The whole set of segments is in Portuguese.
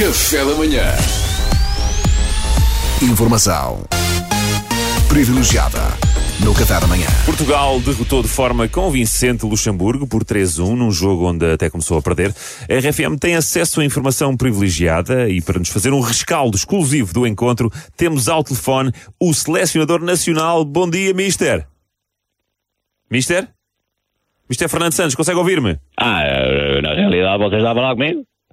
Café da manhã. Informação privilegiada no Café da manhã. Portugal derrotou de forma convincente Luxemburgo por 3-1 num jogo onde até começou a perder. A RFM tem acesso a informação privilegiada e para nos fazer um rescaldo exclusivo do encontro, temos ao telefone o selecionador nacional. Bom dia, Mister. Mister? Mister Fernando Santos, consegue ouvir-me? Ah, na realidade você está a falar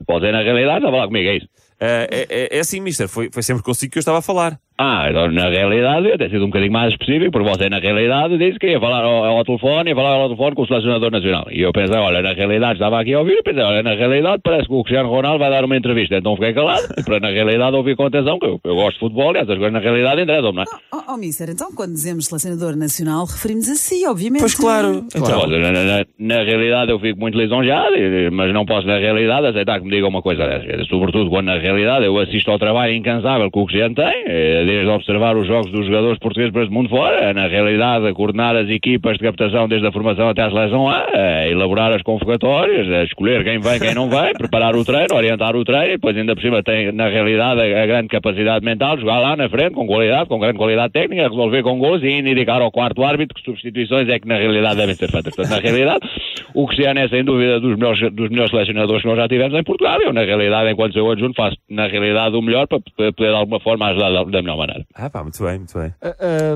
comigo? Você na realidade está a falar comigo, é isso? Ah, é, é, é assim, Mister, foi, foi sempre consigo que eu estava a falar. Ah, então na realidade eu ter sido um bocadinho mais específico, porque você na realidade disse que ia falar ao, ao telefone, ia falar ao telefone com o selecionador nacional. E eu pensei, olha, na realidade estava aqui a ouvir, e pensei, olha, na realidade parece que o Cristiano Ronaldo vai dar uma entrevista. Então fiquei calado, para na realidade ouvir com atenção, que eu, eu gosto de futebol e essas coisas na realidade interessam, não é? Oh, oh, Mister, então quando dizemos selecionador nacional, referimos a si, obviamente. Pois claro. Então, Olha, na, na- na realidade eu fico muito lisonjeado, mas não posso na realidade aceitar que me digam uma coisa dessas. Sobretudo quando na realidade eu assisto ao trabalho incansável que o Cristiano tem, eh, desde observar os jogos dos jogadores portugueses para este mundo fora, na realidade coordenar as equipas de captação desde a formação até a seleção A, a elaborar as convocatórias, a escolher quem vem, quem não vem, preparar o treino, orientar o treino, e depois ainda por cima tem na realidade a, grande capacidade mental de jogar lá na frente com qualidade, com grande qualidade técnica, resolver com gols e indicar ao quarto árbitro que substituições é que na realidade devem ser feitas. Portanto, na realidade, o Cristiano é sem dúvida dos melhores, dos melhores selecionadores que nós já tivemos em Portugal. Eu, na realidade, enquanto seu adjunto, faço na realidade o melhor para poder de alguma forma ajudar da, da melhor maneira. ah pá, muito bem, muito bem.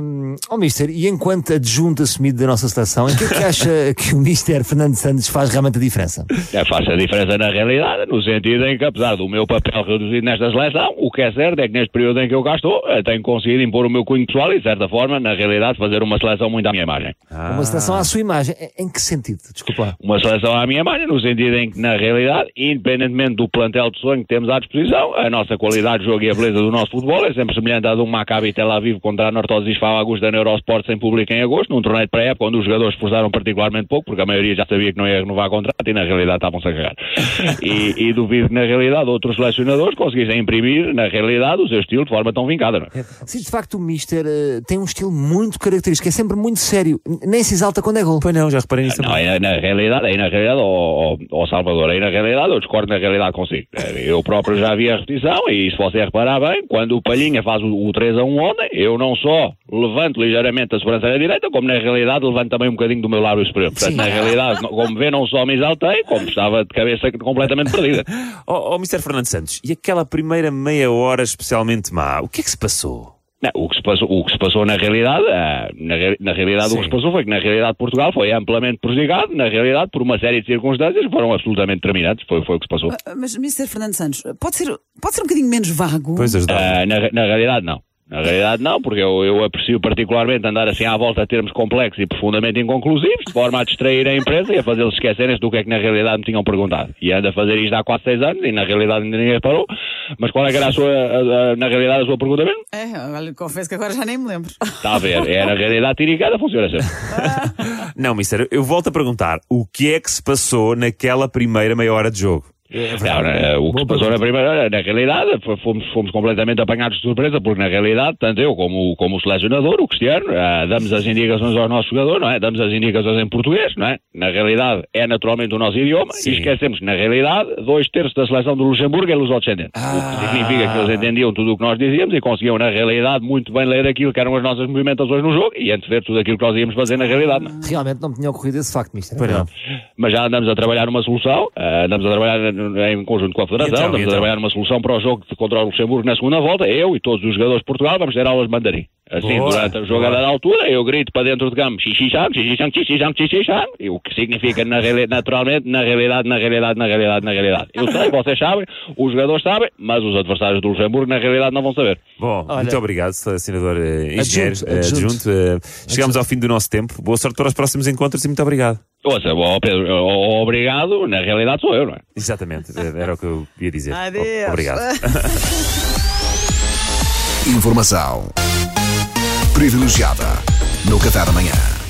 Um, oh, Mister, e enquanto adjunto assumido da nossa seleção, em que é que acha que o Mister Fernando Santos faz realmente a diferença? É, faz a diferença na realidade, no sentido em que, apesar do meu papel reduzido nesta seleção, o que é certo é que neste período em que eu cá estou, eh, tenho conseguido impor o meu cunho pessoal e, de certa forma, na realidade, fazer uma seleção muito à minha imagem. Uma seleção à sua imagem. Em- que sentido? Desculpa. Uma seleção à minha imagem, no sentido em que, na realidade, independentemente do plantel de sonho que temos à disposição, a nossa qualidade de jogo e a beleza do nosso futebol é sempre semelhante à de um Maccabi Tel Aviv contra a Nortosis Isfahan Augusta na Eurosport sem público em agosto, num torneio de pré-época onde os jogadores esforçaram particularmente pouco, porque a maioria já sabia que não ia renovar contrato e, na realidade, estavam-se a cagar. E, e duvido que, na realidade, outros selecionadores conseguissem imprimir, na realidade, o seu estilo de forma tão vincada, não é? Sim, de facto, o Mister eh, tem um estilo muito característico, é sempre muito sério, nem se exalta quando é gol. Pois não, já reparei nisso Não, aí na realidade, aí na realidade, ó ó- Salvador, aí na realidade eu discordo na realidade consigo. Eh, Eu próprio já vi a repetição e se você reparar bem, quando o Palhinha faz o, o 3 a 1 ontem, eu não só levanto ligeiramente a sobrancelha direita, como na realidade levanto também um bocadinho do meu lábio superior. Portanto, Sim. na realidade, como vê, não só me exaltei, como estava de cabeça completamente perdida. Oh, oh, Mister Fernando Santos, e aquela primeira meia hora especialmente má, o que é que se passou? Não, o, que se passou, o que se passou na realidade, ah, na, na realidade o que se passou foi que na realidade Portugal foi amplamente prejudicado, na realidade por uma série de circunstâncias que foram absolutamente determinantes, foi, foi o que se passou. Ah, Mas, Mister Fernando Santos, pode ser, pode ser um bocadinho menos vago? Pois. Ah, na, na realidade, não. Na realidade, não, porque eu, eu aprecio particularmente andar assim à volta a termos complexos e profundamente inconclusivos, de forma a distrair a empresa e a fazê-los esquecerem-se do que é que na realidade me tinham perguntado. E ando a fazer isto há quase seis anos e na realidade ainda ninguém reparou. Mas qual é que era a sua, a- a- na realidade, a sua pergunta mesmo? É, olha, confesso que agora já nem me lembro. Está a ver, é na realidade tiricada, funciona sempre. Não, Mister, eu volto a perguntar, o que é que se passou naquela primeira meia hora de jogo? Não, né, o que se passou na primeira, na realidade, fomos, fomos completamente apanhados de surpresa, porque na realidade, tanto eu como, o- como o selecionador, o Cristiano, ah, damos as indicações aos nossos jogadores, não é? Damos as indicações em português, não é? Na realidade, é naturalmente o nosso idioma, Sim. e esquecemos que, na realidade, dois terços da seleção do Luxemburgo é lusodescendente. O que significa que eles entendiam tudo o que nós dizíamos e conseguiam, na realidade, muito bem ler aquilo que eram as nossas movimentações no jogo e antever tudo aquilo que nós íamos fazer na realidade, não é? Realmente não me tinha ocorrido esse facto, Mister. Mas já andamos a trabalhar numa solução, ah, andamos a trabalhar em conjunto com a Federação, E então, e a então? trabalhar numa solução para o jogo de- contra o Luxemburgo na segunda volta, eu e todos os jogadores de Portugal vamos ter aulas de mandarim. Assim, Boa, durante o jogo a boa. dada altura, eu grito para dentro de campo, xixixam, xixixam, xixixam, xixixam, e o que significa na naturalmente, na realidade, na realidade, na realidade, na realidade. Eu sei, vocês sabem, os jogadores sabem, mas os adversários do Luxemburgo na realidade não vão saber. Bom, Olha- muito obrigado, senador eh, engenheiro Adjunto, eh, adjunto. adjunto. eh, chegamos ao fim do nosso tempo. Boa sorte para os próximos encontros e muito obrigado. Ouça, obrigado, na realidade sou eu, não é? Exatamente, era o que eu ia dizer. Adeus. Obrigado. Informação privilegiada no Café da manhã.